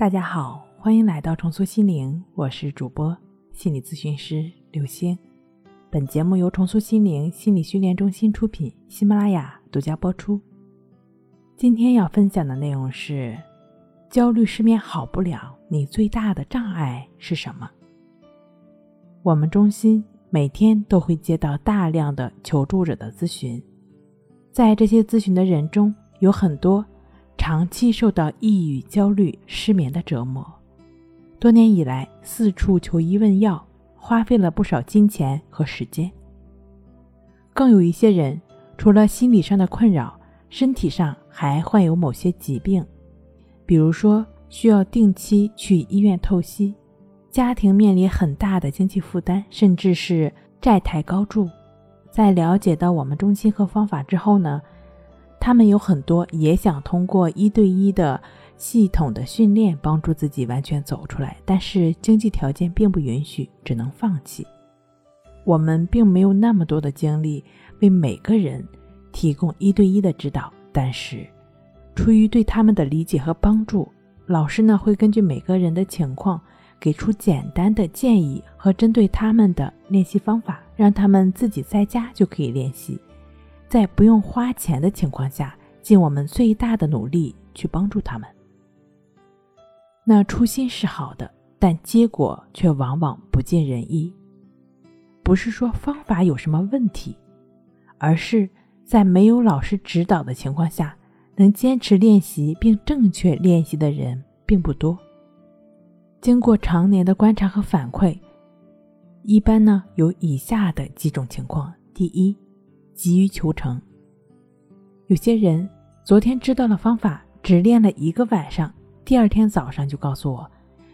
大家好，欢迎来到重塑心灵，我是主播心理咨询师刘星。本节目由重塑心灵心理训练中心出品，喜马拉雅独家播出。今天要分享的内容是：焦虑失眠好不了，你最大的障碍是什么？我们中心每天都会接到大量的求助者的咨询，在这些咨询的人中，有很多。长期受到抑郁、焦虑、失眠的折磨，多年以来四处求医问药，花费了不少金钱和时间。更有一些人，除了心理上的困扰，身体上还患有某些疾病，比如说需要定期去医院透析，家庭面临很大的经济负担，甚至是债台高筑。在了解到我们中心和方法之后呢？他们有很多也想通过一对一的系统的训练帮助自己完全走出来，但是经济条件并不允许，只能放弃。我们并没有那么多的精力为每个人提供一对一的指导，但是出于对他们的理解和帮助，老师呢会根据每个人的情况给出简单的建议和针对他们的练习方法，让他们自己在家就可以练习。在不用花钱的情况下，尽我们最大的努力去帮助他们。那初心是好的，但结果却往往不尽人意。不是说方法有什么问题，而是在没有老师指导的情况下，能坚持练习并正确练习的人并不多。经过常年的观察和反馈，一般呢有以下的几种情况：第一。急于求成，有些人昨天知道了方法，只练了一个晚上，第二天早上就告诉我：“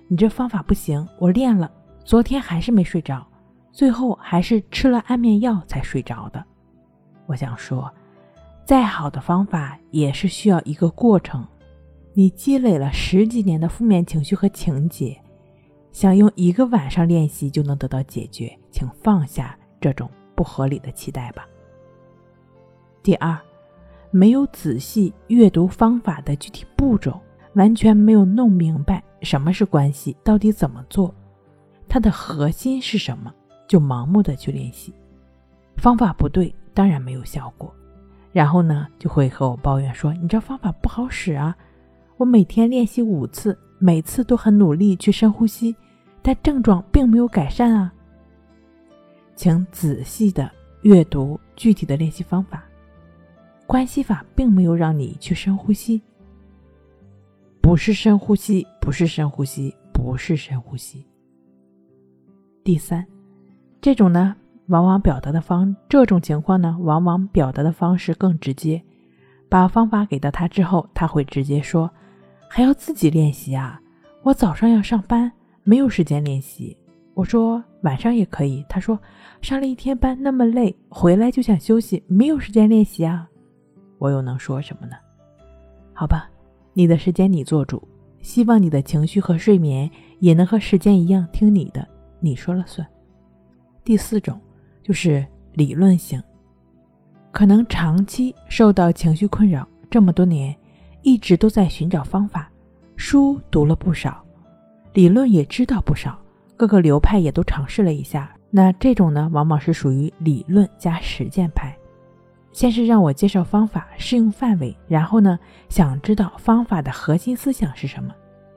你这方法不行，我练了，昨天还是没睡着，最后还是吃了安眠药才睡着的。”我想说，再好的方法也是需要一个过程。你积累了十几年的负面情绪和情节，想用一个晚上练习就能得到解决，请放下这种不合理的期待吧。第二，没有仔细阅读方法的具体步骤，完全没有弄明白什么是关系，到底怎么做，它的核心是什么，就盲目的去练习，方法不对，当然没有效果。然后呢，就会和我抱怨说：“你这方法不好使啊！我每天练习五次，每次都很努力去深呼吸，但症状并没有改善啊。”请仔细的阅读具体的练习方法。关系法并没有让你去深呼吸，不是深呼吸，不是深呼吸，不是深呼吸。第三，这种呢，往往表达的方，这种情况呢，往往表达的方式更直接。把方法给到他之后，他会直接说：“还要自己练习啊？我早上要上班，没有时间练习。”我说：“晚上也可以。”他说：“上了一天班那么累，回来就想休息，没有时间练习啊。”我又能说什么呢？好吧，你的时间你做主。希望你的情绪和睡眠也能和时间一样听你的，你说了算。第四种就是理论型，可能长期受到情绪困扰，这么多年一直都在寻找方法，书读了不少，理论也知道不少，各个流派也都尝试了一下。那这种呢，往往是属于理论加实践派。先是让我介绍方法适用范围，然后呢，想知道方法的核心思想是什么。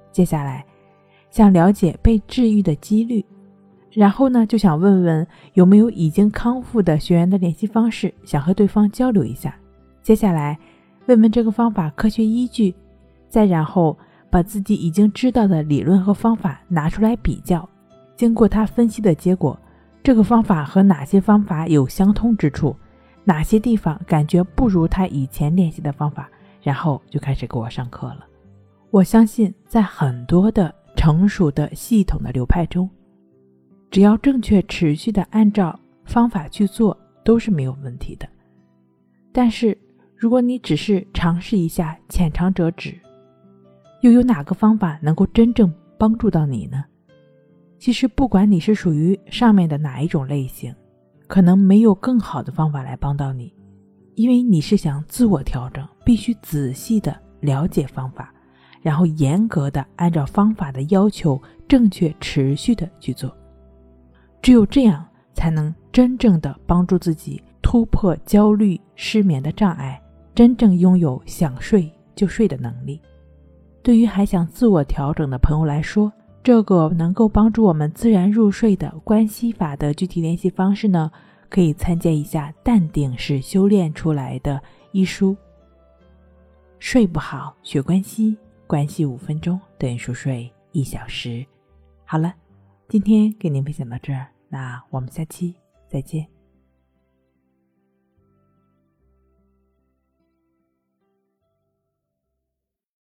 接下来，想了解被治愈的几率，然后呢，就想问问有没有已经康复的学员的联系方式，想和对方交流一下。接下来，问问这个方法科学依据，再然后把自己已经知道的理论和方法拿出来比较，经过他分析的结果，这个方法和哪些方法有相通之处？哪些地方感觉不如他以前练习的方法，然后就开始给我上课了。我相信，在很多的成熟的系统的流派中，只要正确持续的按照方法去做，都是没有问题的。但是，如果你只是尝试一下，浅尝辄止，又有哪个方法能够真正帮助到你呢？其实，不管你是属于上面的哪一种类型。可能没有更好的方法来帮到你，因为你是想自我调整，必须仔细的了解方法，然后严格的按照方法的要求，正确持续的去做。只有这样，才能真正的帮助自己突破焦虑、失眠的障碍，真正拥有想睡就睡的能力。对于还想自我调整的朋友来说，这个能够帮助我们自然入睡的关系法的具体联系方式呢，可以参见一下《淡定是修炼出来的》一书。睡不好学关系，关系五分钟等于熟睡一小时。好了，今天给您分享到这儿，那我们下期再见。